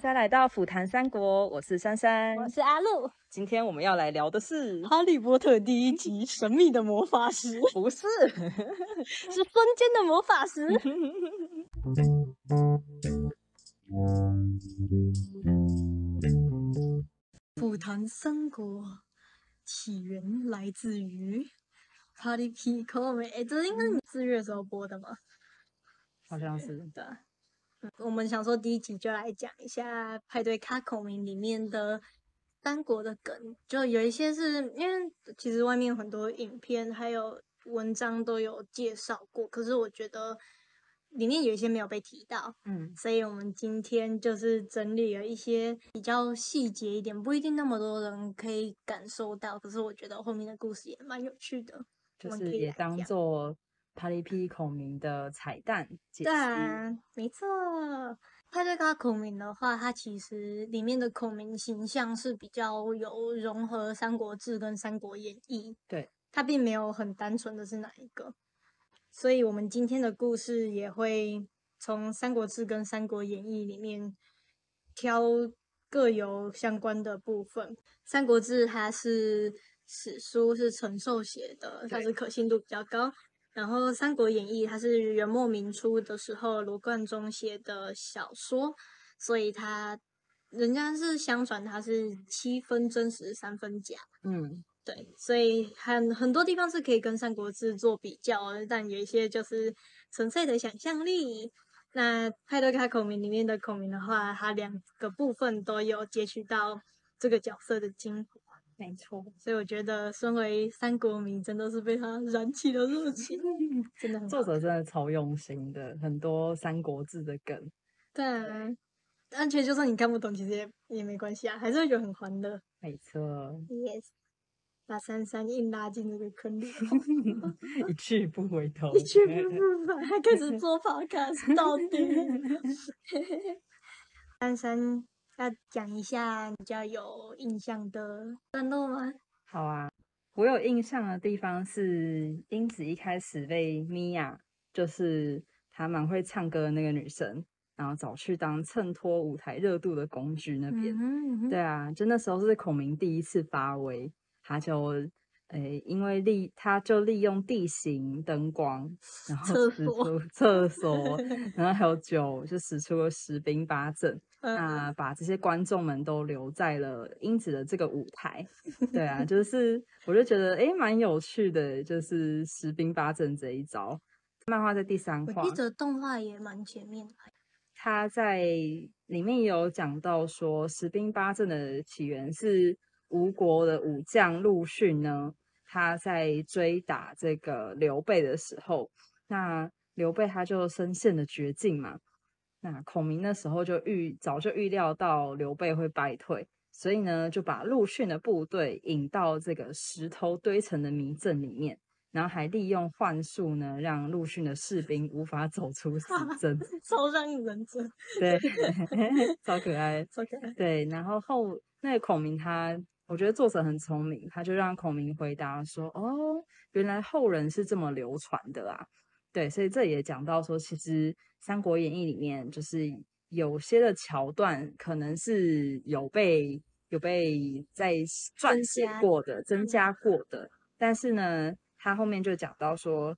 大家来到虎谈三国，我是珊珊，我是阿露。今天我们要来聊的是《哈利波特》第一集《神秘的魔法石》，不是，是瞬间的魔法石。虎谈三国起源来自于《哈利皮克美》，哎，这应该是你四月时候播的吗？好像是的。我们想说第一集就来讲一下派对卡孔明里面的三国的梗，就有一些是因为其实外面很多影片还有文章都有介绍过，可是我觉得里面有一些没有被提到，嗯，所以我们今天就是整理了一些比较细节一点，不一定那么多人可以感受到，可是我觉得后面的故事也蛮有趣的，就是也当做。哈利皮孔明的彩蛋，对啊，没错。派对卡孔明的话，它其实里面的孔明形象是比较有融合《三国志》跟《三国演义》，对，它并没有很单纯的是哪一个。所以，我们今天的故事也会从《三国志》跟《三国演义》里面挑各有相关的部分。《三国志》它是史书，是陈寿写的，它是可信度比较高。然后《三国演义》它是元末明初的时候罗贯中写的小说，所以他人家是相传他是七分真实三分假。嗯，对，所以很很多地方是可以跟《三国志》做比较，但有一些就是纯粹的想象力。那派对卡孔明里面的孔明的话，他两个部分都有截取到这个角色的精华。没错，所以我觉得身为三国迷，真的是被他燃起了热情，真的很。作者真的超用心的，很多三国志的梗。对，而且就算你看不懂，其实也也没关系啊，还是会觉得很欢乐。没错。Yes，把珊珊硬拉进那个坑里，一去不回头，一去不复返，还开始做 podcast 到底。珊珊。要讲一下比较有印象的段落吗？好啊，我有印象的地方是英子一开始被米娅，就是她蛮会唱歌的那个女生，然后找去当衬托舞台热度的工具那边。对啊，就那时候是孔明第一次发威，他就诶，因为利他就利用地形、灯光，然后使出厕所，然后还有酒，就使出了十兵八阵。那把这些观众们都留在了英子的这个舞台，对啊，就是我就觉得哎，蛮有趣的，就是十兵八阵这一招。漫画在第三话，记得动画也蛮前面的。他在里面有讲到说，十兵八阵的起源是吴国的武将陆逊呢，他在追打这个刘备的时候，那刘备他就深陷了绝境嘛。那孔明那时候就预早就预料到刘备会败退，所以呢就把陆逊的部队引到这个石头堆成的迷阵里面，然后还利用幻术呢，让陆逊的士兵无法走出死阵，超像人真，对，超可爱，超可爱。对，然后后那个孔明他，我觉得作者很聪明，他就让孔明回答说：“哦，原来后人是这么流传的啊。”对，所以这也讲到说，其实《三国演义》里面就是有些的桥段，可能是有被有被在撰写过的、增加过的。但是呢，他后面就讲到说，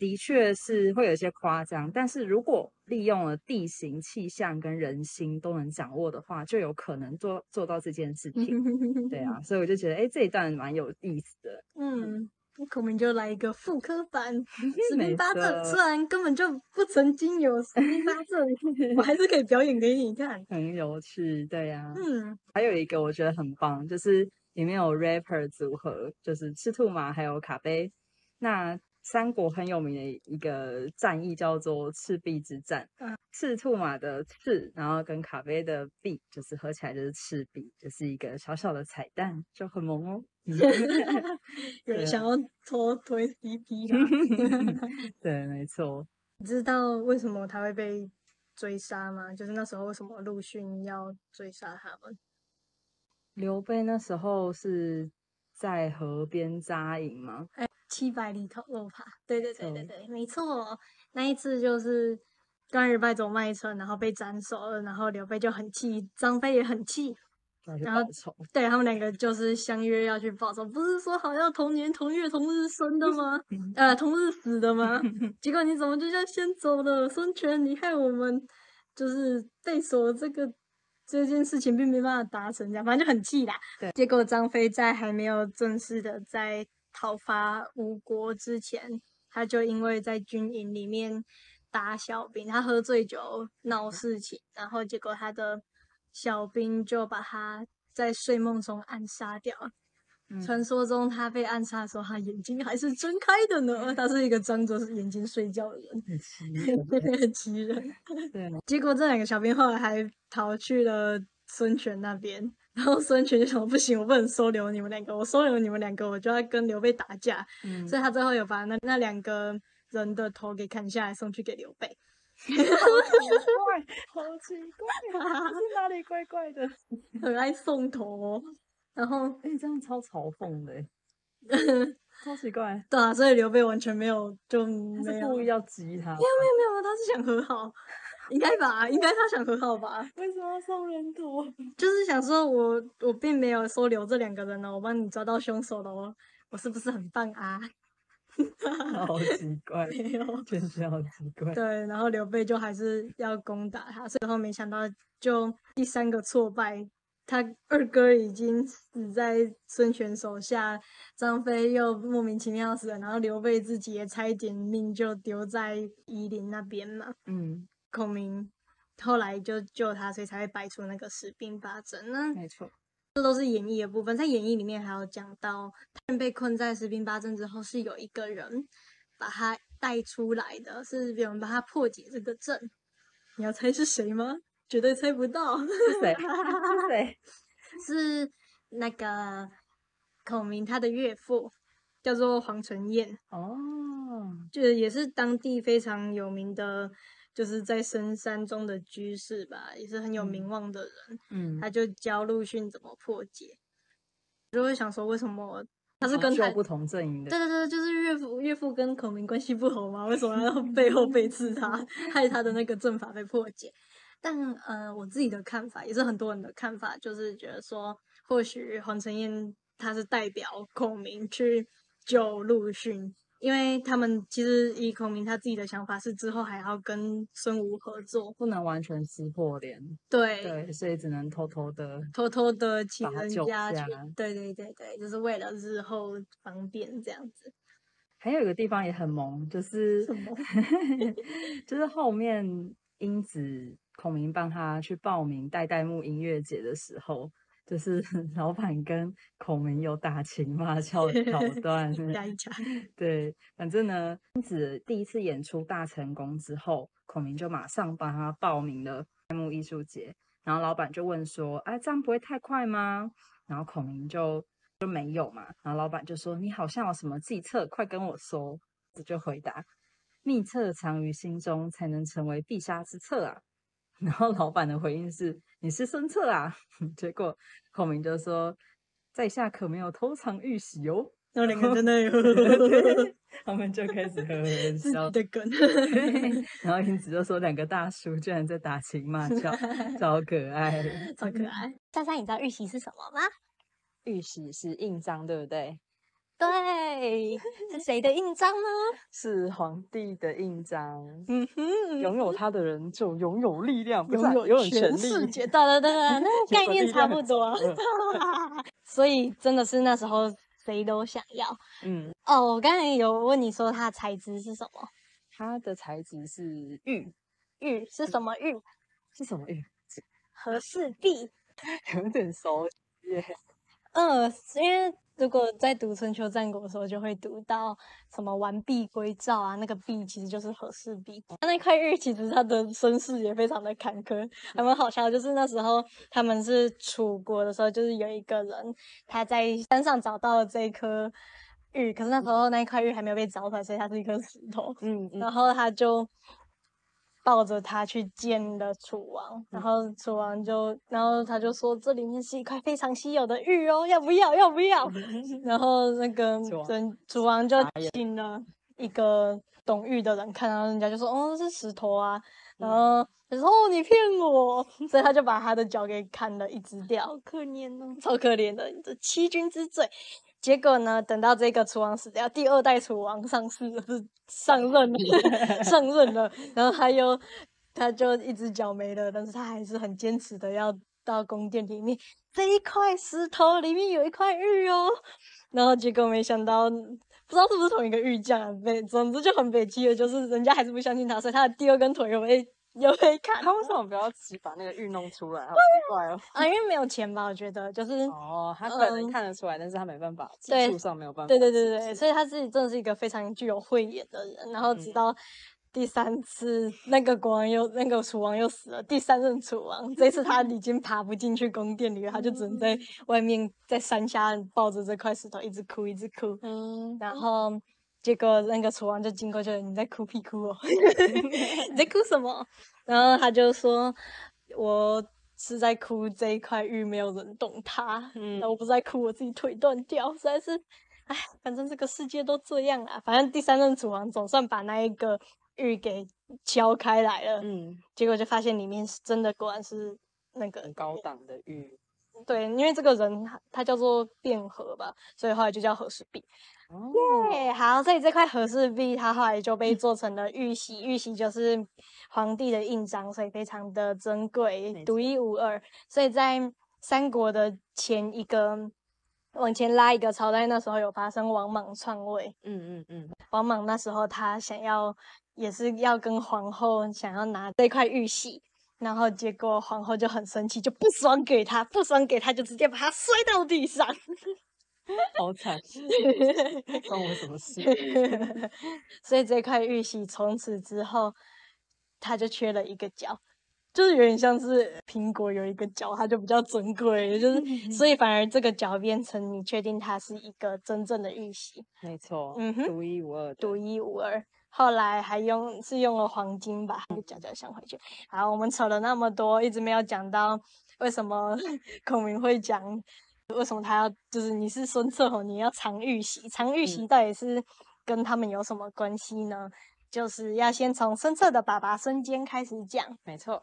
的确是会有一些夸张。但是如果利用了地形、气象跟人心都能掌握的话，就有可能做做到这件事情。对啊，所以我就觉得，哎，这一段蛮有意思的。嗯。我们就来一个复刻版 十兵八阵，虽然根本就不曾经有十兵八阵，我还是可以表演给你看，很有趣，对呀。嗯，还有一个我觉得很棒，就是里面有 rapper 组合，就是赤兔马还有卡杯。那三国很有名的一个战役叫做赤壁之战。嗯，赤兔马的赤，然后跟卡杯的壁，就是合起来就是赤壁，就是一个小小的彩蛋，就很萌哦。有人想要拖推 CP 的，对，没错。你知道为什么他会被追杀吗？就是那时候为什么陆逊要追杀他们？刘备那时候是在河边扎营吗？哎，七百里头路爬，对对对对对，没错。那一次就是关羽败走麦城，然后被斩首了，然后刘备就很气，张飞也很气，然后对他们两个就是相约要去报仇，不是说好要同年同月同日生的吗？呃，同日死的吗？结果你怎么就这样先走了？孙权，你害我们就是被锁这个。这件事情并没办法达成，这样反正就很气啦。对，结果张飞在还没有正式的在讨伐吴国之前，他就因为在军营里面打小兵，他喝醉酒闹事情，然后结果他的小兵就把他在睡梦中暗杀掉。传说中他被暗杀的时候，他眼睛还是睁开的呢。他是一个张着眼睛睡觉的人，很奇人。对。结果这两个小兵后来还逃去了孙权那边，然后孙权就想不行，我不能收留你们两个，我收留你们两个，我就要跟刘备打架。嗯。所以他最后有把那那两个人的头给砍下来，送去给刘备。好奇怪，好奇怪 啊，是哪里怪怪的？很爱送头。然后，哎，这样超嘲讽的，超奇怪。对啊，所以刘备完全没有，就没有故意要激他。没有没有没有，他是想和好，应该吧？应该他想和好吧？为什么要送人头？就是想说，我我并没有收留这两个人呢，我帮你抓到凶手了哦，我是不是很棒啊？好奇怪，确实好奇怪。对，然后刘备就还是要攻打他，最后没想到就第三个挫败。他二哥已经死在孙权手下，张飞又莫名其妙死了，然后刘备自己也差一点命就丢在夷陵那边嘛。嗯，孔明后来就救他，所以才会摆出那个十兵八阵呢。没错，这都是演绎的部分。在演义里面还有讲到，他们被困在十兵八阵之后，是有一个人把他带出来的，是有人帮他破解这个阵。你要猜是谁吗？绝对猜不到是谁？是谁？是那个孔明他的岳父，叫做黄承彦。哦，就是也是当地非常有名的，就是在深山中的居士吧，也是很有名望的人。嗯，他就教陆逊怎么破解。就会想说，为什么他是跟他不同阵营的？对对对，就是岳父岳父跟孔明关系不好吗？为什么 要背后背刺他，害他的那个阵法被破解？但呃，我自己的看法也是很多人的看法，就是觉得说，或许黄承彦他是代表孔明去救陆逊，因为他们其实以孔明他自己的想法是之后还要跟孙吴合作，不能完全撕破脸。对对，所以只能偷偷的偷偷的请人家去。对对对对，就是为了日后方便这样子。还有一个地方也很萌，就是什么？就是后面英子。孔明帮他去报名代代木音乐节的时候，就是 老板跟孔明有打情 骂俏的桥段。对，反正呢，英子第一次演出大成功之后，孔明就马上帮他报名了开幕艺术节。然后老板就问说：“哎，这样不会太快吗？”然后孔明就就没有嘛。然后老板就说：“你好像有什么计策，快跟我说。”就回答：“秘策藏于心中，才能成为必杀之策啊。”然后老板的回应是：“你是孙策啊？” 结果孔明就说：“在下可没有偷藏玉玺哦。”然后两个真的 他们就开始呵呵笑的梗。然后英子就说：“两个大叔居然在打情骂俏，超可爱，超可爱。”珊珊，你知道玉玺是什么吗？玉玺是印章，对不对？对，是谁的印章呢？是皇帝的印章。嗯哼，拥有它的人就拥有力量，拥有有全世界。对对对，那 概念差不多。所以真的是那时候谁都想要。嗯，哦，我刚才有问你说它的材质是什么？它的材质是玉，玉是什么玉？是什么玉？和氏璧。有点熟耶。嗯，因为。如果在读春秋战国的时候，就会读到什么完璧归赵啊，那个璧其实就是和氏璧。那块玉其实它的身世也非常的坎坷，还蛮好笑。就是那时候他们是楚国的时候，就是有一个人他在山上找到了这一颗玉，可是那时候那一块玉还没有被凿出来，所以它是一颗石头。嗯，然后他就。抱着他去见了楚王，然后楚王就，然后他就说这里面是一块非常稀有的玉哦，要不要？要不要？然后那个楚楚王就请了一个懂玉的人看，然后人家就说哦是石头啊，然后他说哦你骗我，所以他就把他的脚给砍了一只掉，好可怜哦。超可怜的，这欺君之罪。结果呢，等到这个楚王死掉，第二代楚王上市了，不是上任了，上任了，然后他又他就一只脚没了，但是他还是很坚持的要到宫殿里面，这一块石头里面有一块玉哦，然后结果没想到。不知道是不是同一个玉匠啊？被总之就很北气的，就是人家还是不相信他，所以他的第二根腿又被又被看。他为什么不要自己把那个玉弄出来？好奇怪哦。啊，因为没有钱吧？我觉得就是哦，他可能看得出来，但是他没办法，技术上没有办法。对对对对，所以他自己真的是一个非常具有慧眼的人。然后直到第三次那个国王又那个楚王又死了，第三任楚王，这次他已经爬不进去宫殿里了，他就只能在外面在山下抱着这块石头一直哭一直哭。嗯，然后结果那个厨王就经过，就你在哭屁哭哦，你在哭什么？然后他就说，我是在哭这一块玉没有人懂它，嗯，我不是在哭我自己腿断掉，实在是，哎，反正这个世界都这样啊，反正第三任厨王总算把那一个。玉给敲开来了，嗯，结果就发现里面是真的，果然是那个很高档的玉。对，因为这个人他叫做卞和吧，所以后来就叫和氏璧。耶，好，所以这块和氏璧它后来就被做成了玉玺，玉玺就是皇帝的印章，所以非常的珍贵，独一无二。所以在三国的前一个往前拉一个朝代，那时候有发生王莽篡位。嗯嗯嗯，王莽那时候他想要。也是要跟皇后想要拿这块玉玺，然后结果皇后就很生气，就不爽给他，不爽给他，就直接把他摔到地上，好惨，关我什么事？所以这块玉玺从此之后，他就缺了一个角，就是有点像是苹果有一个角，它就比较珍贵，就是所以反而这个角变成你确定它是一个真正的玉玺，没错，嗯哼，独一无二，独一无二。后来还用是用了黄金吧，脚脚想回去。好，我们扯了那么多，一直没有讲到为什么 孔明会讲，为什么他要就是你是孙策吼，你要藏玉玺，藏玉玺到底是跟他们有什么关系呢？就是要先从孙策的爸爸孙坚开始讲。没错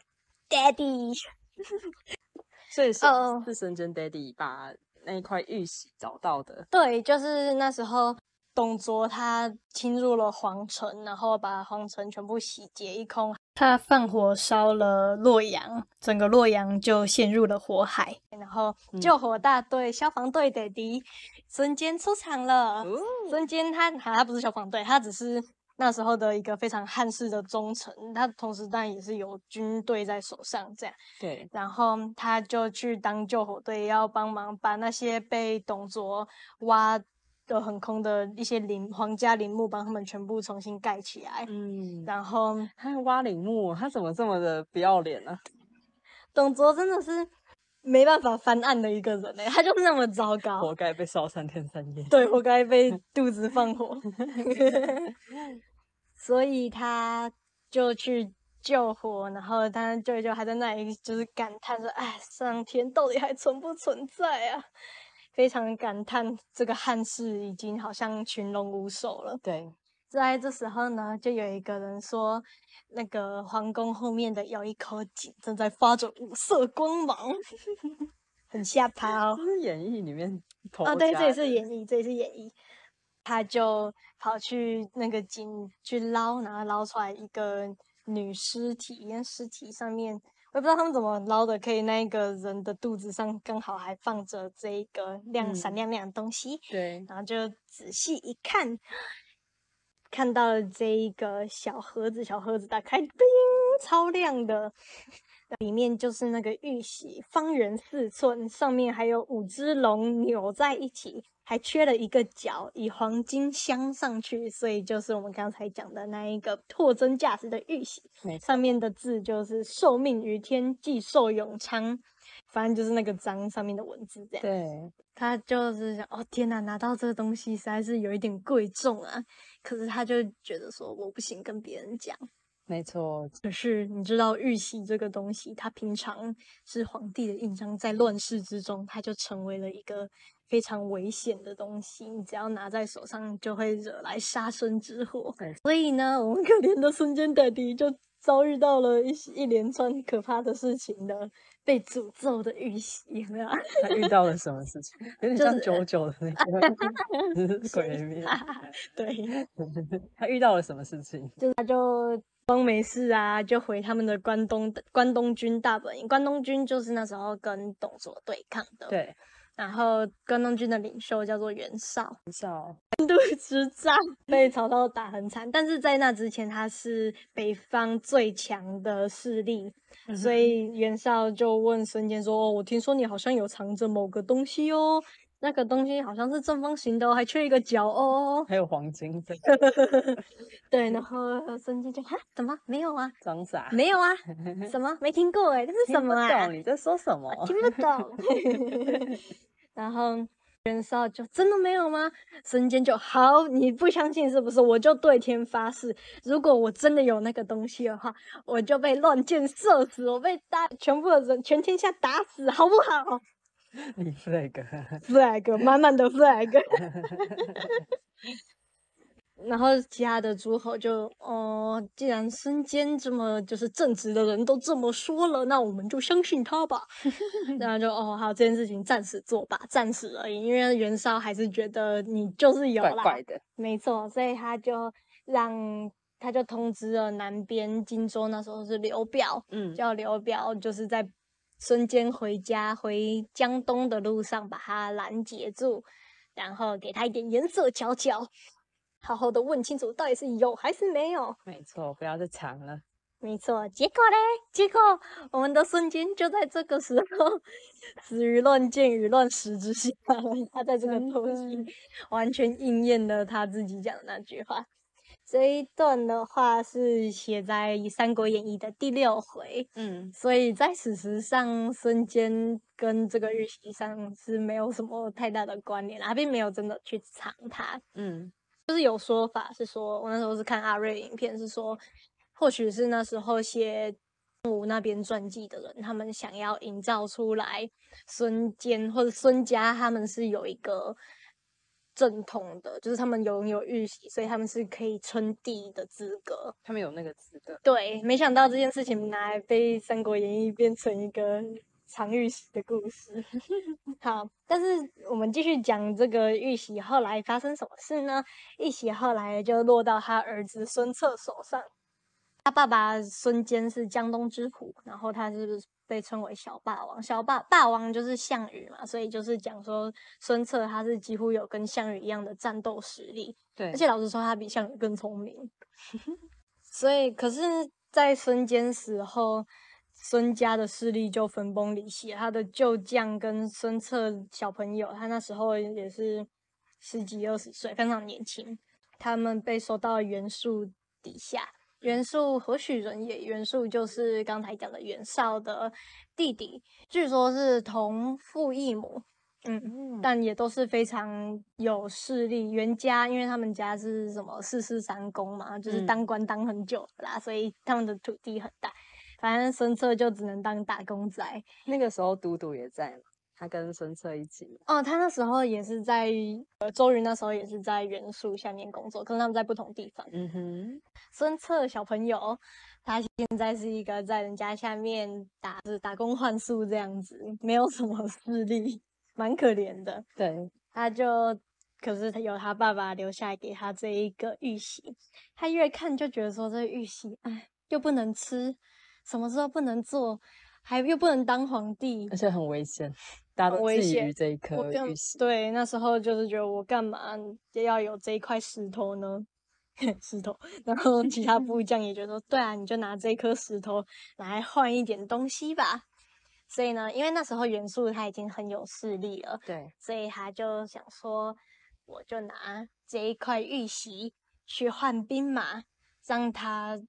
，Daddy，所以是是孙坚 Daddy 把那一块玉玺找到的。对，就是那时候。董卓他侵入了皇城，然后把皇城全部洗劫一空。他放火烧了洛阳，整个洛阳就陷入了火海。然后救火大队、消防队的敌孙坚出场了。孙坚他他不是消防队，他只是那时候的一个非常汉室的忠臣。他同时当然也是有军队在手上，这样。对。然后他就去当救火队，要帮忙把那些被董卓挖。的很空的一些陵皇家陵墓，帮他们全部重新盖起来。嗯，然后他挖陵墓，他怎么这么的不要脸呢？董卓真的是没办法翻案的一个人哎，他就是那么糟糕，活该被烧三天三夜。对，活该被肚子放火。所以他就去救火，然后他舅舅还在那里就是感叹说：“哎，上天到底还存不存在啊？”非常感叹，这个汉室已经好像群龙无首了。对，在这时候呢，就有一个人说，那个皇宫后面的有一口井正在发着五色光芒，很吓趴哦。演义里面啊，对，这也是演义，这也是演义。他就跑去那个井去捞，然后捞出来一个女尸体，因为尸体上面。我不知道他们怎么捞的，可以那一个人的肚子上刚好还放着这一个亮闪亮亮的东西，对，然后就仔细一看，看到了这一个小盒子，小盒子打开，叮，超亮的，里面就是那个玉玺，方圆四寸，上面还有五只龙扭在一起。还缺了一个角，以黄金镶上去，所以就是我们刚才讲的那一个货真价实的玉玺，上面的字就是“受命于天，既寿永昌”，反正就是那个章上面的文字这样。对，他就是想，哦天哪，拿到这个东西实在是有一点贵重啊，可是他就觉得说，我不行跟别人讲。没错，可是你知道玉玺这个东西，它平常是皇帝的印章，在乱世之中，它就成为了一个非常危险的东西。你只要拿在手上，就会惹来杀身之祸。所以呢，我们 可怜的孙坚爹地就遭遇到了一一连串可怕的事情的被诅咒的玉玺，有没有？他遇到了什么事情？有点像九九的那个 鬼面。对，他遇到了什么事情？就他就光没事啊，就回他们的关东关东军大本营。关东军就是那时候跟董卓对抗的。对。然后关东军的领袖叫做袁绍，袁绍官渡之战被曹操打很惨，但是在那之前他是北方最强的势力，所以袁绍就问孙坚说：“我听说你好像有藏着某个东西哦，那个东西好像是正方形的，还缺一个角哦，还有黄金。”对，然后孙坚就哈，怎么没有啊？装傻？没有啊？什么？没听过哎，这是什么啊？你在说什么？听不懂。然后袁绍就真的没有吗？孙坚就好，你不相信是不是？我就对天发誓，如果我真的有那个东西的话，我就被乱箭射死，我被大全部的人全天下打死，好不好？你 flag，flag，满满的 flag。然后其他的诸侯就，哦，既然孙坚这么就是正直的人都这么说了，那我们就相信他吧。然后就，哦，好，这件事情暂时做吧，暂时而已。因为袁绍还是觉得你就是有啦，没错，所以他就让他就通知了南边荆州那时候是刘表，嗯，叫刘表就是在孙坚回家回江东的路上把他拦截住，然后给他一点颜色瞧瞧。好好的问清楚，到底是有还是没有？没错，不要再藏了。没错，结果嘞？结果我们的孙坚就在这个时候 死于乱箭与乱石之下。他在这个偷袭，完全应验了他自己讲的那句话。这一段的话是写在《三国演义》的第六回。嗯，所以在史实上，孙坚跟这个日袭上是没有什么太大的关联，他并没有真的去藏它。嗯。就是有说法是说，我那时候是看阿瑞影片，是说，或许是那时候写吴那边传记的人，他们想要营造出来孙坚或者孙家他们是有一个正统的，就是他们拥有玉玺，所以他们是可以称帝的资格。他们有那个资格。对，没想到这件事情拿来被《三国演义》变成一个。藏玉玺的故事，好，但是我们继续讲这个玉玺后来发生什么事呢？玉玺后来就落到他儿子孙策手上。他爸爸孙坚是江东之虎，然后他是被称为小霸王。小霸霸王就是项羽嘛，所以就是讲说孙策他是几乎有跟项羽一样的战斗实力。对，而且老实说，他比项羽更聪明。所以，可是，在孙坚死后。孙家的势力就分崩离析，他的旧将跟孙策小朋友，他那时候也是十几二十岁，非常年轻。他们被收到袁术底下，袁术何许人也？袁术就是刚才讲的袁绍的弟弟，据说是同父异母，嗯，但也都是非常有势力。袁家因为他们家是什么四世三公嘛，就是当官当很久啦，所以他们的土地很大。反正孙策就只能当打工仔。那个时候，都督也在嘛，他跟孙策一起。哦，他那时候也是在呃，周瑜那时候也是在袁术下面工作，可是他们在不同地方。嗯哼。孙策小朋友，他现在是一个在人家下面打是打工换宿这样子，没有什么势力，蛮可怜的。对。他就，可是他有他爸爸留下来给他这一个玉玺，他越看就觉得说这玉玺，哎，又不能吃。什么时候不能做，还又不能当皇帝，而且很危险，大家都觊觎这一颗玉玺。对，那时候就是觉得我干嘛要有这一块石头呢？石头，然后其他部将也觉得说，对啊，你就拿这颗石头来换一点东西吧。所以呢，因为那时候袁术他已经很有势力了，对，所以他就想说，我就拿这一块玉玺去换兵马，让他。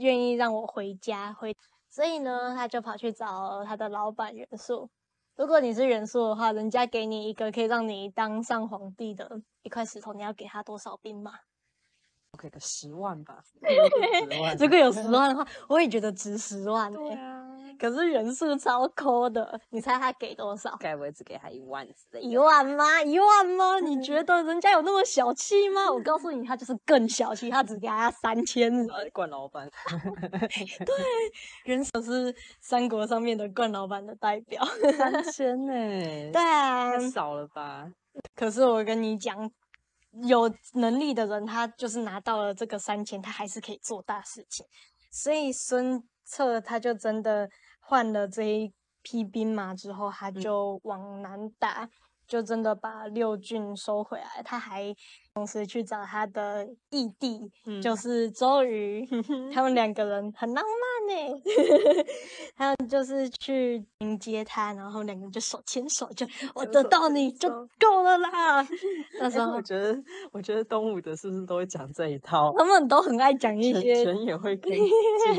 愿意让我回家，回，所以呢，他就跑去找他的老板袁术。如果你是元素的话，人家给你一个可以让你当上皇帝的一块石头，你要给他多少兵马？我给个十万吧，十万如果有十万的话，我也觉得值十万对哎、啊，可是人数超抠的，你猜他给多少？该不会只给他一万之类？一万吗？一万吗？你觉得人家有那么小气吗？我告诉你，他就是更小气，他只给他三千人。呃冠老板，对人手是三国上面的冠老板的代表。三千呢？对啊，太少了吧？可是我跟你讲，有能力的人，他就是拿到了这个三千，他还是可以做大事情。所以孙策他就真的换了这一批兵马之后，他就往南打，就真的把六郡收回来。他还同时去找他的义弟，嗯就是周瑜，他们两个人很浪漫呢。还有就是去迎接他，然后两个人就手牵手，就 我得到你就够了啦。那时哎候我觉得，我觉得东吴的是不是都会讲这一套？他们都很爱讲一全些，全也会跟去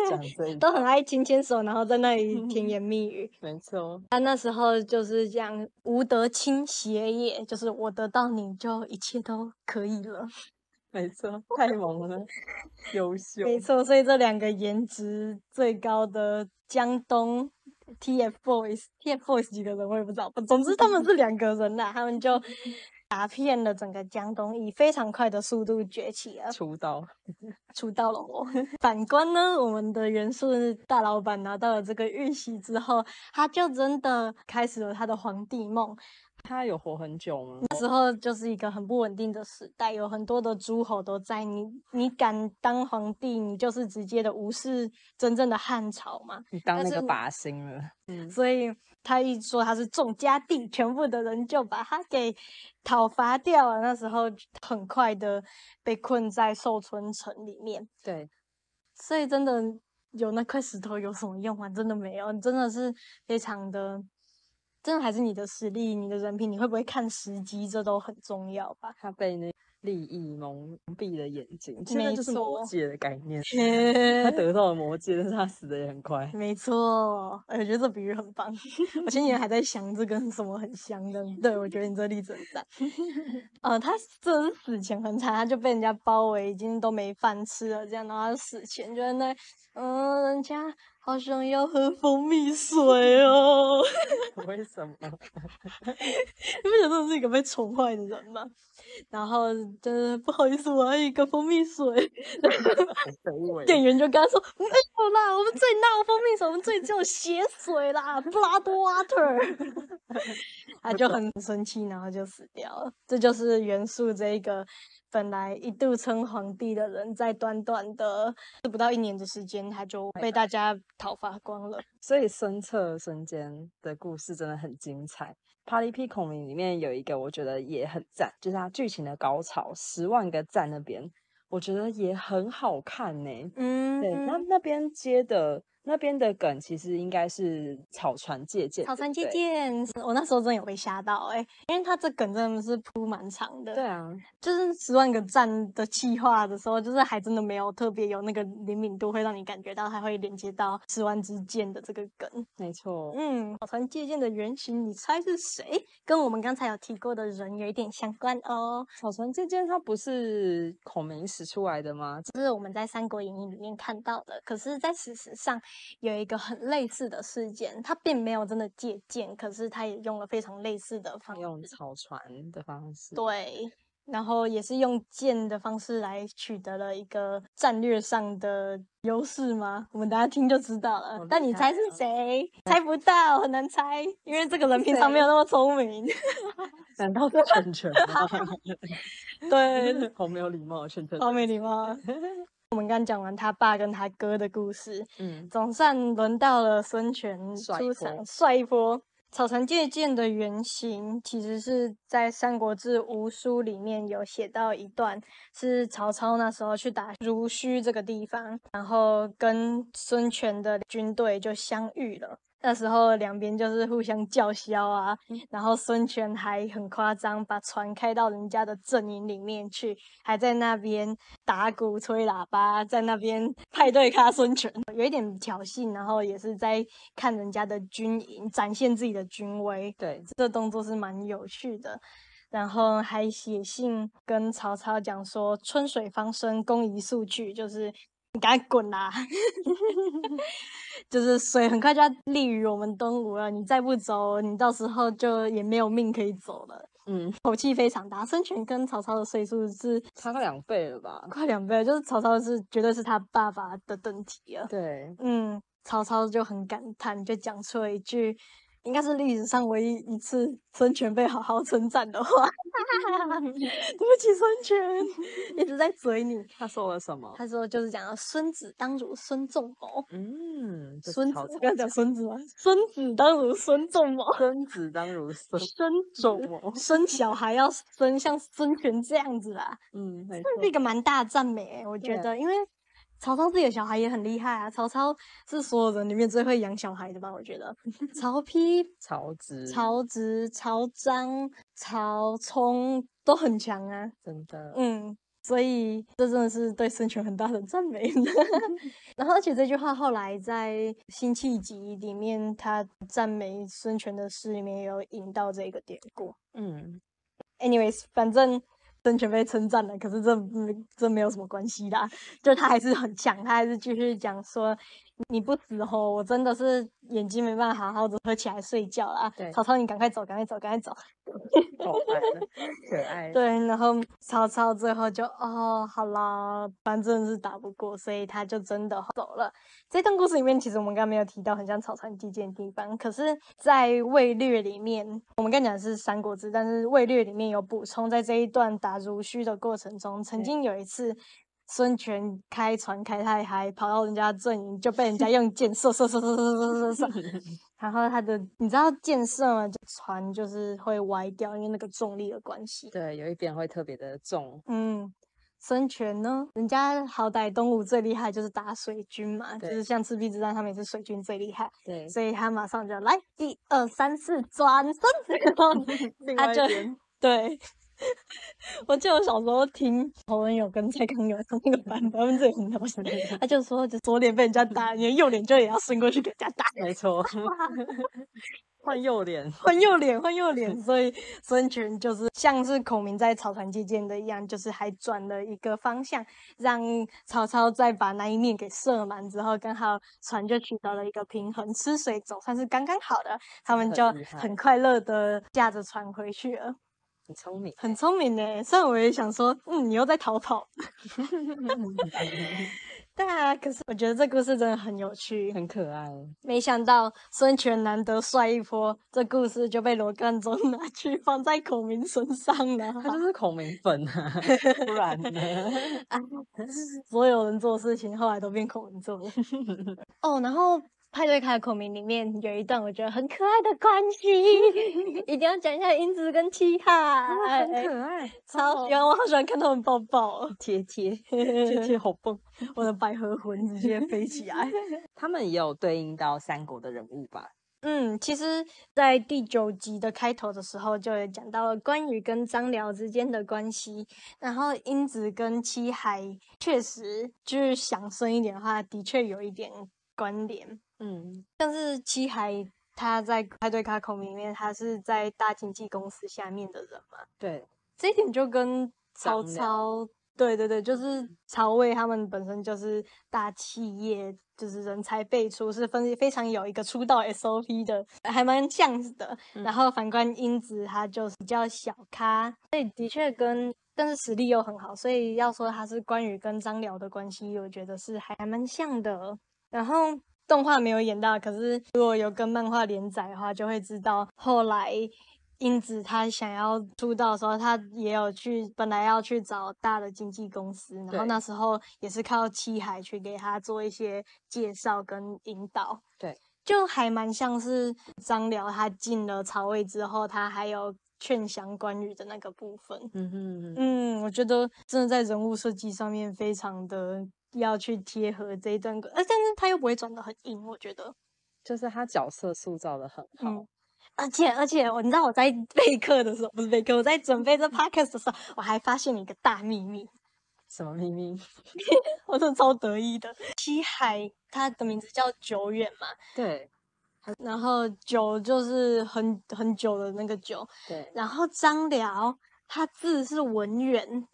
讲这一套，都很爱牵牵手，然后在那里甜言蜜语。没错，他那时候就是这样，无得亲邪也，就是我得到你就一切都可以了。没错，太萌了，优秀，没错，所以这两个颜值最高的江东 TFBOYS，TFBOYS 几个人我也不知道，总之他们是两个人啦，他们就打遍了整个江东，以非常快的速度崛起了。出道，出道了哦。反观呢，我们的元素大老板拿到了这个玉玺之后，他就真的开始了他的皇帝梦。他有活很久吗？那时候就是一个很不稳定的时代，有很多的诸侯都在你，你敢当皇帝，你就是直接的无视真正的汉朝嘛。你当那个靶心了，嗯，所以他一说他是众家帝，全部的人就把他给讨伐掉了。那时候很快的被困在寿春城里面。对，所以真的有那块石头有什么用啊？真的没有，真的是非常的，真的还是你的实力、你的人品，你会不会看时机，这都很重要吧。他被那利益蒙蔽了眼睛，现在就是魔错戒的概念。他得到了魔戒，但是他死的也很快。没错，哎我觉得这比喻很棒。我前几天还在想这跟什么很像的，对我觉得你这例子很赞。呃，他这是死前很惨，他就被人家包围，已经都没饭吃了，这样，然后他死前就在那，嗯、人家好想要喝蜂蜜水哦。为什么？你不觉得真的是一个被宠坏的人吗？然后真的不好意思，我要一个蜂蜜水。店员就跟他说没有啦，我们这里哪有蜂蜜水，我们这里只有血水啦，blood water。他就很生气，然后就死掉了。这就是元素这一个本来一度称皇帝的人，在短短的不到一年的时间，他就被大家讨伐光了。所以孙策、孙坚的故事真的很精彩。《帕里皮孔明》里面有一个我觉得也很赞，就是他剧情的高潮，十万个赞那边，我觉得也很好看呢、嗯，对，那那边接的那边的梗其实应该是草船借箭，草船借。箭，我那时候真的有被吓到哎、因为他这梗真的是铺蛮长的。对啊，就是十万个赞的计划的时候，就是还真的没有特别有那个灵敏度，会让你感觉到它会连接到十万支箭的这个梗。没错。嗯，草船借箭的原型，你猜是谁？跟我们刚才有提过的人有一点相关哦。草船借箭它不是孔明使出来的吗？这是我们在《三国演义》里面看到的，可是，在事实上有一个很类似的事件，他并没有真的借鉴，可是他也用了非常类似的方用。草船的方式。对，然后也是用剑的方式来取得了一个战略上的优势吗？我们大家听就知道了。但你猜是谁？猜不到，很难猜，因为这个人平常没有那么聪明。难道是 圈圈吗？对，好没有礼貌，圈圈。好没礼貌。我们刚讲完他爸跟他哥的故事，嗯，总算轮到了孙权出场，帅一波。草船借箭的原型其实是在《三国志·吴书》里面有写到一段，是曹操那时候去打濡须这个地方，然后跟孙权的军队就相遇了。那时候两边就是互相叫嚣啊，然后孙权还很夸张，把船开到人家的阵营里面去，还在那边打鼓、吹喇叭，在那边 派对咖孙权，有一点挑衅，然后也是在看人家的军营，展现自己的军威。对，这动作是蛮有趣的。然后还写信跟曹操讲说“春水方生，公宜速去”，就是你赶快滚啦！就是水很快就要利于我们东吴了，你再不走，你到时候就也没有命可以走了。嗯，口气非常大。孙权跟曹操的岁数是差个两倍了吧？快两倍，就是曹操是绝对是他爸爸的等级了。对，嗯，曹操就很感叹，就讲出了一句。应该是历史上唯一一次孙权被好好称赞的话。对不起，孙权一直在嘴你。他说了什么？他说就是讲孙子当如孙仲谋。嗯，孙子不要讲孙子吗？孙子当如孙仲谋。孙子当如孙孙仲谋。生小孩要生像孙权这样子啦。嗯，这是一个蛮大的赞美，我觉得，因为。曹操自己的小孩也很厉害啊！曹操是所有人里面最会养小孩的吧？我觉得，曹丕、曹植、曹植、曹彰、曹冲都很强啊！真的，嗯，所以这真的是对孙权很大的赞美。然后，而且这句话后来在《辛弃疾》里面，他赞美孙权的诗里面有引到这个典故。嗯，anyways，反正。孙权被称赞了，可是这这没有什么关系的，就他还是很强，他还是继续讲说。你不死吼，我真的是眼睛没办法好好的合起来睡觉啦。对，曹操，你赶快走，赶快走，赶快走。可爱。对，然后曹操最后就哦，好啦，反正是打不过，所以他就真的走了。这段故事里面，其实我们刚刚没有提到很像草船借箭的地方，可是，在《魏略》里面，我们刚讲的是《三国志》，但是《魏略》里面有补充，在这一段打如虚的过程中，曾经有一次。孙权开船开太嗨，跑到人家阵营就被人家用箭射射射射射射射射，然后他的你知道箭射吗？船就是会歪掉，因为那个重力的关系。对，有一边会特别的重。嗯，孙权呢，人家好歹东吴最厉害就是打水军嘛，就是像赤壁之战，他们也是水军最厉害。对，所以他马上就来一二三四转身，然后他就对。我记得我小时候听侯文友跟蔡康永那个版本，他们这里很搞笑。他就说，就左脸被人家打，你的右脸就也要伸过去给人家打。没错，换右脸，换右脸，换右脸。所以孙权就是像是孔明在草船借箭的一样，就是还转了一个方向，让曹操再把那一面给射满之后，刚好船就取得了一个平衡，吃水总算是刚刚好的。他们就很快乐的驾着船回去了。很聪明，很聪明呢。虽然我也想说，嗯，你又在逃跑。对啊，可是我觉得这故事真的很有趣，很可爱。没想到孙权难得帅一波，这故事就被罗贯中拿去放在孔明身上了。他就是孔明粉啊，不然呢？所有人做事情后来都变孔明做了。哦，然后。派对卡孔明里面有一段我觉得很可爱的关系，一定要讲一下英子跟七海，很可爱，超喜欢，我好喜欢看他们抱抱，贴贴 贴贴，好棒！我的百合魂直接飞起来。他们也有对应到三国的人物吧？嗯，其实，在第九集的开头的时候，就有讲到了关羽跟张辽之间的关系，然后英子跟七海确实就是想深一点的话，的确有一点关联。嗯，但是七海他在派对卡孔里面，他是在大经纪公司下面的人嘛？对，这一点就跟曹操，对对对，就是曹魏他们本身就是大企业，就是人才辈出，是分非常有一个出道 SOP 的，还蛮像的。然后反观英子，他就是比较小咖，所以的确跟，但是实力又很好，所以要说他是关羽跟张辽的关系，我觉得是还蛮像的。然后。动画没有演到，可是如果有跟漫画连载的话，就会知道后来英子她想要出道的时候，她也有去，本来要去找大的经纪公司，然后那时候也是靠七海去给她做一些介绍跟引导。对，就还蛮像是张辽他进了曹魏之后，他还有劝降关羽的那个部分。嗯哼嗯，我觉得真的在人物设计上面非常的。要去贴合这一段歌，呃，但是他又不会转的很硬，我觉得，就是他角色塑造的很好，而且而且我你知道我在 备课的时候，不是备课，我在准备这 podcast 的时候，我还发现了一个大秘密，什么秘密？我真的超得意的，七海他的名字叫久远嘛，对。然后久就是很很久的那个久，对，然后张辽他字是文远，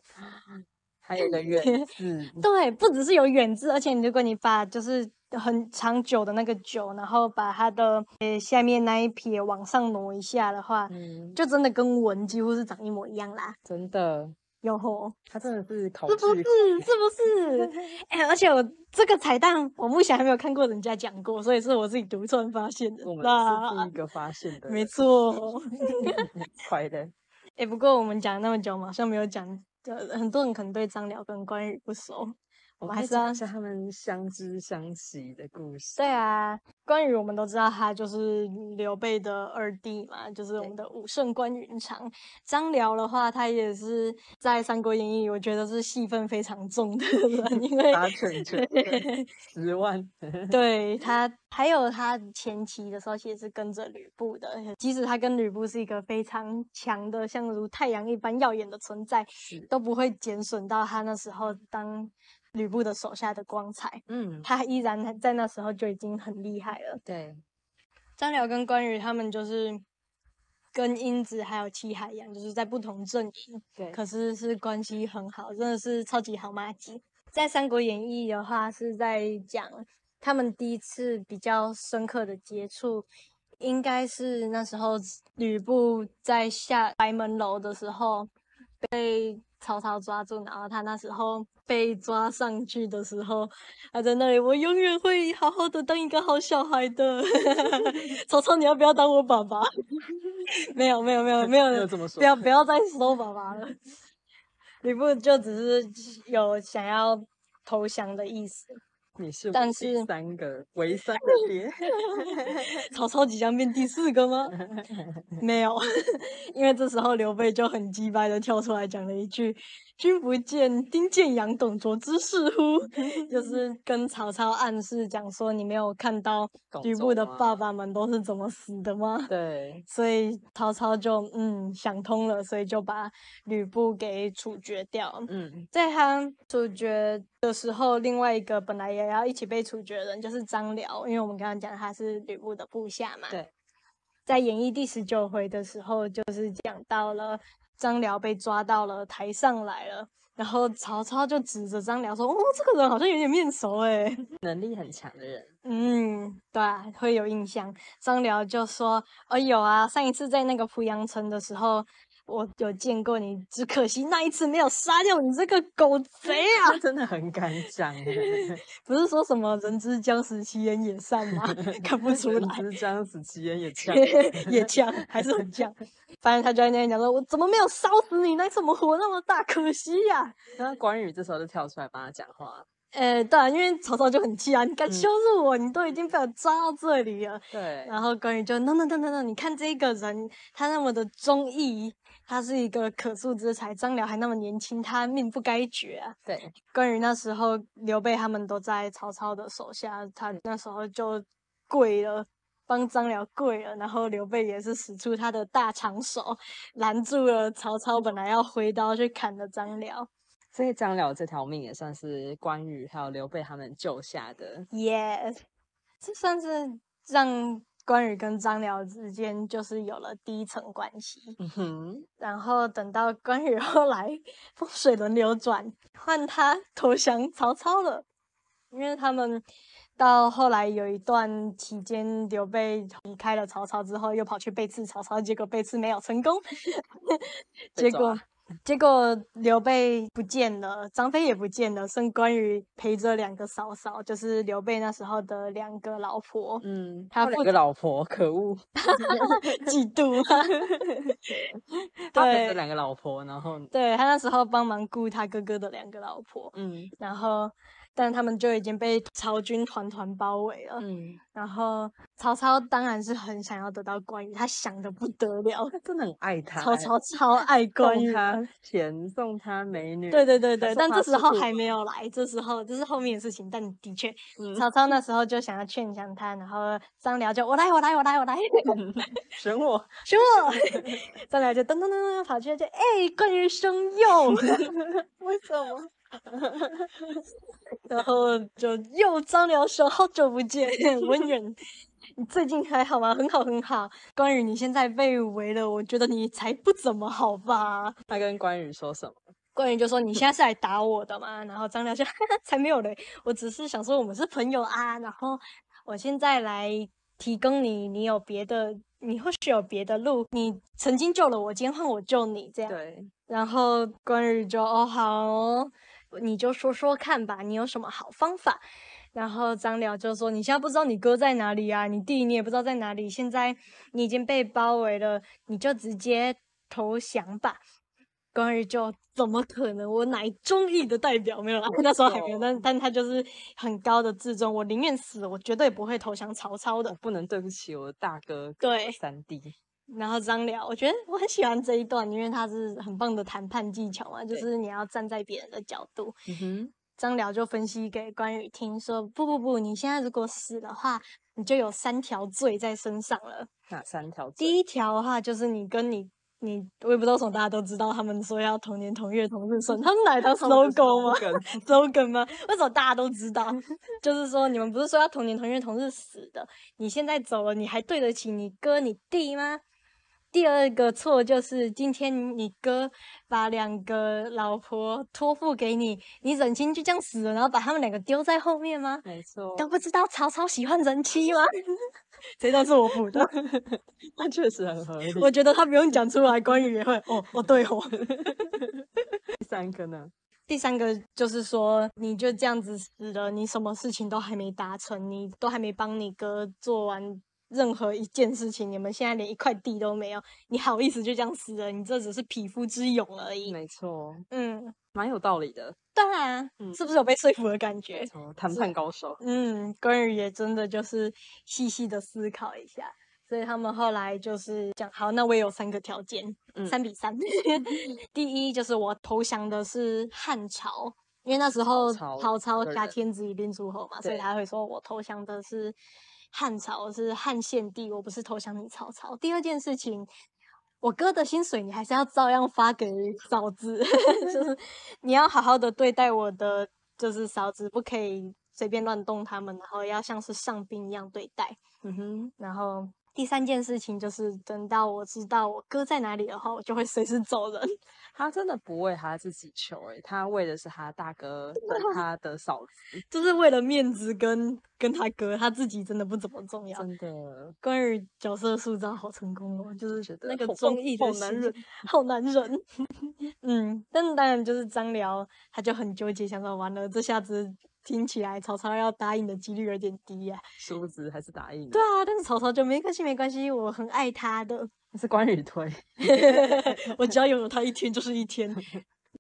还有一个 远字，对，不只是有远字，而且如果你把就是很长久的那个久，然后把它的呃下面那一撇往上挪一下的话，嗯，就真的跟文几乎是长一模一样啦。真的，有吼，他真的是考是不是？是不是？哎、而且我这个彩蛋我目前还没有看过人家讲过，所以是我自己独创发现的。我们是第一个发现的，没错。快的，哎、不过我们讲了那么久，好像没有讲，对，很多人可能对张辽跟关羽不熟。我们还是要们还是他们相知相惜的故事。对啊，关羽我们都知道他就是刘备的二弟嘛，就是我们的武圣关云长。张辽的话，他也是在《三国演义》，我觉得是戏份非常重的人，因为 十万，对 他还有他前期的时候，其实是跟着吕布的，即使他跟吕布是一个非常强的，像如太阳一般耀眼的存在，是，都不会减损到他那时候当吕布的手下的光彩。嗯，他依然在那时候就已经很厉害了。对，张辽跟关羽他们就是跟英子还有戚海一样，就是在不同阵营，对，可是是关系很好，真的是超级好妈鸡。在《三国演义》的话，是在讲他们第一次比较深刻的接触，应该是那时候吕布在下白门楼的时候被曹操抓住，然后他那时候被抓上去的时候，他在那里，我永远会好好的当一个好小孩的。曹操，你要不要当我爸爸？没有，没有，没有，没有，没有这么说不要，不要再说爸爸了。吕布就只是有想要投降的意思。你是三个唯三的 爹，曹操即将变第四个吗？没有，因为这时候刘备就很鸡掰的跳出来讲了一句：“君不见丁建阳董卓之事乎？” 就是 跟曹操暗示讲说，你没有看到吕布的爸爸们都是怎么死的吗？对，所以曹操就嗯想通了，所以就把吕布给处决掉。嗯，在他处决的时候，另外一个本来也要一起被处决的人就是张辽，因为我们刚刚讲他是吕布的部下嘛。对。在演义第十九回的时候，就是讲到了张辽被抓到了台上来了，然后曹操就指着张辽说：“哦，这个人好像有点面熟哎。能力很强的人，嗯，对啊，会有印象。张辽就说：“哦，有啊，上一次在那个濮阳城的时候，我有见过你，只可惜那一次没有杀掉你这个狗贼啊！真的很敢讲耶，不是说什么人之将死，其言也善吗？看不出来，人之将死，其言也强。也呛，还是很呛。反正他就在那边讲说：“我怎么没有烧死你？那怎么活那么大？可惜呀、然后关羽这时候就跳出来帮他讲话，呃，对啊，因为曹操就很气啊，你敢嗯羞辱我，你都已经被我抓到这里了。对，然后关羽就 no no no no no，你看这个人，他那么的忠义，他是一个可塑之才。张辽还那么年轻，他命不该绝啊。对，关羽那时候，刘备他们都在曹操的手下，他那时候就跪了。帮张辽跪了，然后刘备也是使出他的大长手，拦住了曹操本来要挥刀去砍的张辽。所以张辽这条命也算是关羽还有刘备他们救下的。Yes，这算是让关羽跟张辽之间就是有了第一层关系。嗯哼，然后等到关羽 后来风水轮流转，换他投降曹操了，因为他们到后来有一段期间，刘备离开了曹操之后，又跑去背刺曹操，结果背刺没有成功，结果抓结果刘备不见了，张飞也不见了，剩关羽陪着两个嫂嫂，就是刘备那时候的两个老婆，嗯，他有两个老婆，可恶，嫉妒。啊，他陪着对两个老婆，然后对他那时候帮忙顾他哥哥的两个老婆，嗯。然后但他们就已经被曹军团团包围了。嗯，然后曹操当然是很想要得到关羽，他想的不得了。他真的很爱他欸，曹操超爱 关羽，送他钱，送他美女，对对对对，但这时候还没有来，这时候这是后面的事情。但的确，嗯曹操那时候就想要劝降他，然后张辽就我来我来我来我来，选我，选我，张辽就噔噔噔噔跑去就哎、关羽兄又，为什么？然后就又张辽说好久不见，文远。你最近还好吗？很好，很好。关羽，你现在被围了，我觉得你才不怎么好吧？他跟关羽说什么？关羽就说：“你现在是来打我的嘛？”然后张辽就：“才没有嘞，我只是想说我们是朋友啊。然后我现在来提供你，你有别的，你或许有别的路。你曾经救了我，今天换我救你，这样。对。然后关羽就：哦，好，你就说说看吧，你有什么好方法？然后张辽就说：你现在不知道你哥在哪里啊？你弟你也不知道在哪里。现在你已经被包围了，你就直接投降吧。”关羽就怎么可能？我乃忠义的代表，没有啦，那时候还没有，但但他就是很高的自尊，我宁愿死，我绝对不会投降曹操的。不能对不起我的大哥，对三弟。然后张辽，我觉得我很喜欢这一段，因为他是很棒的谈判技巧嘛，就是你要站在别人的角度。嗯哼，张辽就分析给关羽听，说不不不，你现在如果死的话，你就有三条罪在身上了。哪三条？第一条的话就是你跟你。你我也不知道，从大家都知道，他们说要同年同月同日生，他们来当 slogan 吗？slogan 吗？为什么大家都知道？就是说，你们不是说要同年同月同日死的？你现在走了，你还对得起你哥你弟吗？第二个错就是今天你哥把两个老婆托付给你，你忍心就这样死了，然后把他们两个丢在后面吗？没错，都不知道曹操喜欢人妻吗？这段是我补的，那确实很合理。我觉得他不用讲出来，关羽也会哦哦对哦。第三个呢？第三个就是说，你就这样子死了，你什么事情都还没达成，你都还没帮你哥做完任何一件事情，你们现在连一块地都没有，你好意思就这样死了？你这只是匹夫之勇而已。没错，嗯，蛮有道理的。当然，是不是有被说服的感觉？谈判高手。嗯，关羽也真的就是细细的思考一下，所以他们后来就是讲，好，那我也有三个条件，三比三。第一就是我投降的是汉朝，因为那时候曹操加天子以令诸侯嘛，所以他会说我投降的是汉朝，是汉献帝，我不是投降你曹操。第二件事情。我哥的薪水你还是要照样发给嫂子，就是你要好好的对待我的，就是嫂子，不可以随便乱动他们，然后要像是上宾一样对待。嗯哼，然后。第三件事情就是，等到我知道我哥在哪里的话，我就会随时走人。他真的不为他自己求，诶他为的是他大哥和他的嫂子，就是为了面子跟跟他哥，他自己真的不怎么重要。真的，关于角色塑造好成功哦，就是觉得那个综艺的好男人，好男人。嗯，但当然就是张辽，他就很纠结，想说完了这下子。听起来曹操要答应的几率有点低呀，殊不知还是答应？对啊，但是曹操就没关系，没关系，我很爱他的。是关羽推，我只要拥有他一天就是一天。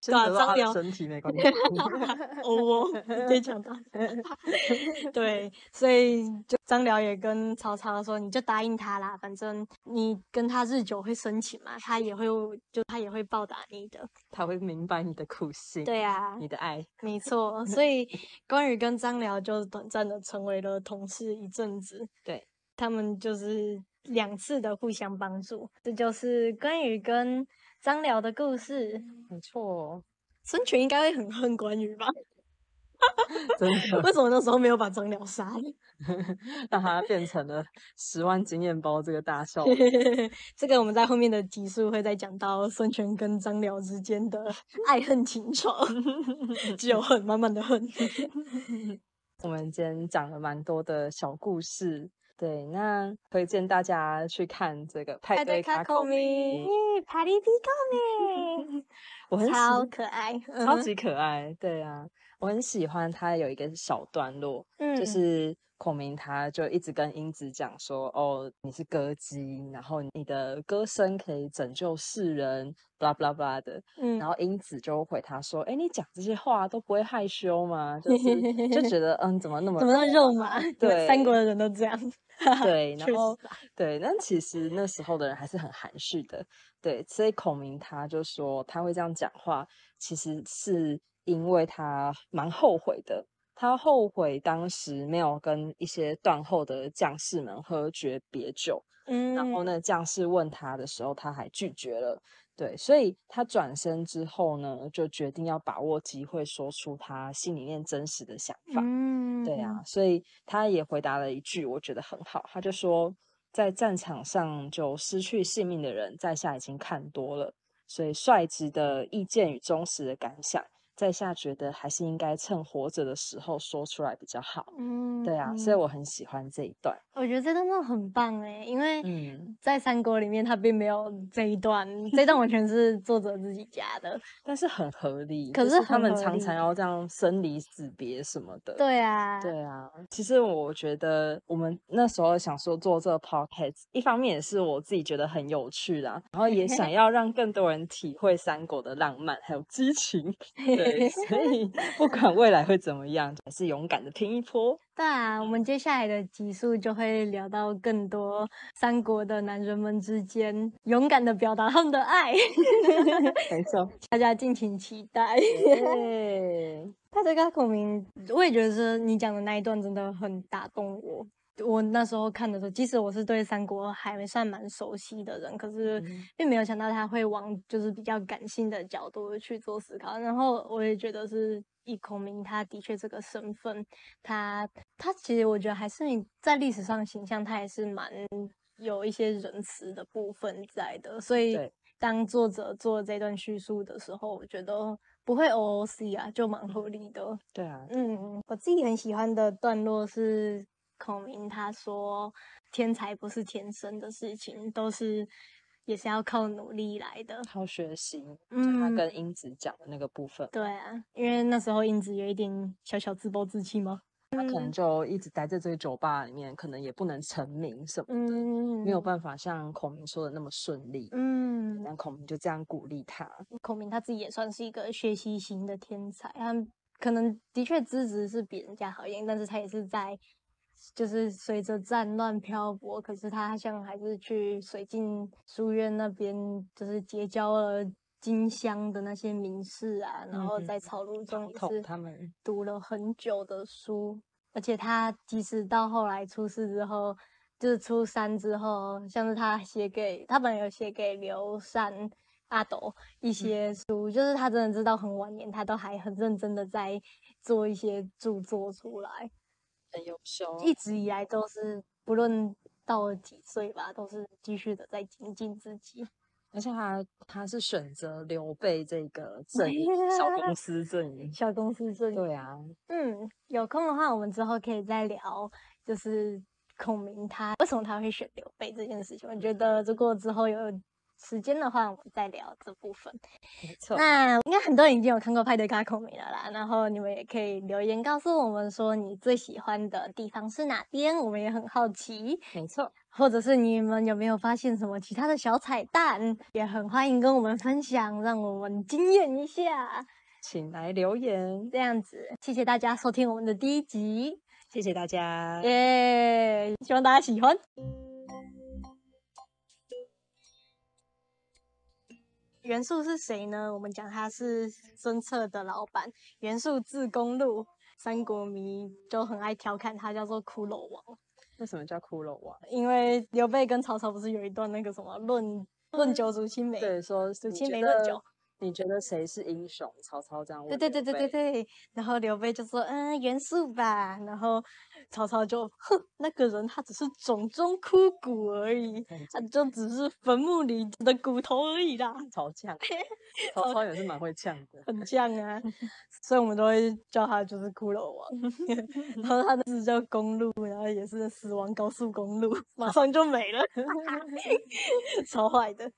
对啊，张辽身体没关系。哦，别讲他。对，所以就张辽也跟曹操说：“你就答应他啦，反正你跟他日久会生情嘛，他也会就他也会报答你的，他会明白你的苦心。”对啊，你的爱，没错。所以关羽跟张辽就短暂的成为了同事一阵子。对，他们就是两次的互相帮助。这就是关羽跟。张辽的故事，没错。孙权应该会很恨关羽吧？真的？为什么那时候没有把张辽杀了？让他变成了十万经验包这个大 笑。这个我们在后面的集数会再讲到孙权跟张辽之间的爱恨情仇，只有恨，满满的恨。我们今天讲了蛮多的小故事。对，那推荐大家去看这个派对卡孔明，派对卡孔明，我很超可爱，超级可爱。对啊，我很喜欢他有一个小段落，嗯就是。孔明他就一直跟英子讲说：“哦，你是歌姬，然后你的歌声可以拯救世人，巴拉巴拉巴拉的。”嗯，然后英子就回他说：“哎，你讲这些话都不会害羞吗？就 是就觉得嗯，怎么那么怎么那么肉麻？对，三国的人都这样。对，然后对，但其实那时候的人还是很含蓄的。对，所以孔明他就说他会这样讲话，其实是因为他蛮后悔的。”他后悔当时没有跟一些断后的将士们喝诀别酒，嗯，然后呢，将士问他的时候，他还拒绝了，对，所以他转身之后呢，就决定要把握机会，说出他心里面真实的想法，嗯，嗯，对啊，所以他也回答了一句，我觉得很好，他就说，在战场上就失去性命的人，在下已经看多了，所以率直的意见与忠实的感想。在下觉得还是应该趁活着的时候说出来比较好。嗯，对啊，所以我很喜欢这一段。我觉得这段真的很棒哎，因为嗯，在三国里面他并没有这一段，这段完全是作者自己加的。但是很合理，可就是他们常常要这样生离死别什么的。对啊，对啊，其实我觉得我们那时候想说做这个 podcast，一方面也是我自己觉得很有趣啦，然后也想 要让更多人体会三国的浪漫还有激情。对，所以 不管未来会怎么样，还是勇敢的拼一波。对啊，我们接下来的集数就会聊到更多三国的男人们之间勇敢的表达他们的爱，没错，大家敬请期待。对，他这个孔明，我也觉得是你讲的那一段真的很打动我。我那时候看的时候，即使我是对三国还算蛮熟悉的人，可是嗯并没有想到他会往就是比较感性的角度去做思考。然后我也觉得是以孔明他的确这个身份，他他其实我觉得还是在历史上形象，他也是蛮有一些仁慈的部分在的。所以对当作者做这段叙述的时候，我觉得不会 OOC 啊，就蛮合理的。对啊，嗯，我自己很喜欢的段落是孔明他说：“天才不是天生的事情，都是也是要靠努力来的。靠学习，嗯他嗯跟英子讲的那个部分”，对啊，因为那时候英子有一点小小自暴自弃嘛。他可能就一直待在这个酒吧里面，可能也不能成名什么，嗯，没有办法像孔明说的那么顺利。嗯，但孔明就这样鼓励他，孔明他自己也算是一个学习型的天才，他可能的确资质是比人家好一点，但是他也是在就是随着战乱漂泊，可是他像还是去水镜书院那边，就是结交了金乡的那些名士啊，然后在草庐中也是他们。读了很久的书，而且他即使到后来出事之后，就是出山之后，像是他写给他本来有写给刘禅、阿斗一些书，就是他真的知道很晚年，他都还很认真的在做一些著作出来，很优秀，一直以来都是不论到了几岁吧，都是继续的在精进自己。而且他他是选择刘备这个阵营，小公 司阵营。小公司阵营，对啊，嗯，有空的话，我们之后可以再聊，就是孔明他为什么他会选刘备这件事情。我觉得如果之后有时间的话，我们再聊这部分。没错，那应该很多人已经有看过《派对卡孔明》了啦，然后你们也可以留言告诉我们说你最喜欢的地方是哪边，我们也很好奇。没错，或者是你们有没有发现什么其他的小彩蛋，也很欢迎跟我们分享，让我们惊艳一下。请来留言，这样子，谢谢大家收听我们的第一集，谢谢大家。耶、希望大家喜欢。元素是谁呢？我们讲他是孙策的老板，元素字公路。三国迷就很爱调侃他，叫做骷髅王。为什么叫骷髅王？因为刘备跟曹操不是有一段那个什么论论酒煮青梅？对，说煮青梅论酒得。你觉得谁是英雄？曹操这样问对对对对对对，然后刘备就说，嗯，元素吧，然后曹操就，哼，那个人他只是冢中枯骨而已，他就只是坟墓里的骨头而已啦，曹将，曹操也是蛮会呛的。很像啊，所以我们都会叫他就是骷髅王，然后他的字叫公路，然后也是死亡高速公路，马上就没了，超坏的。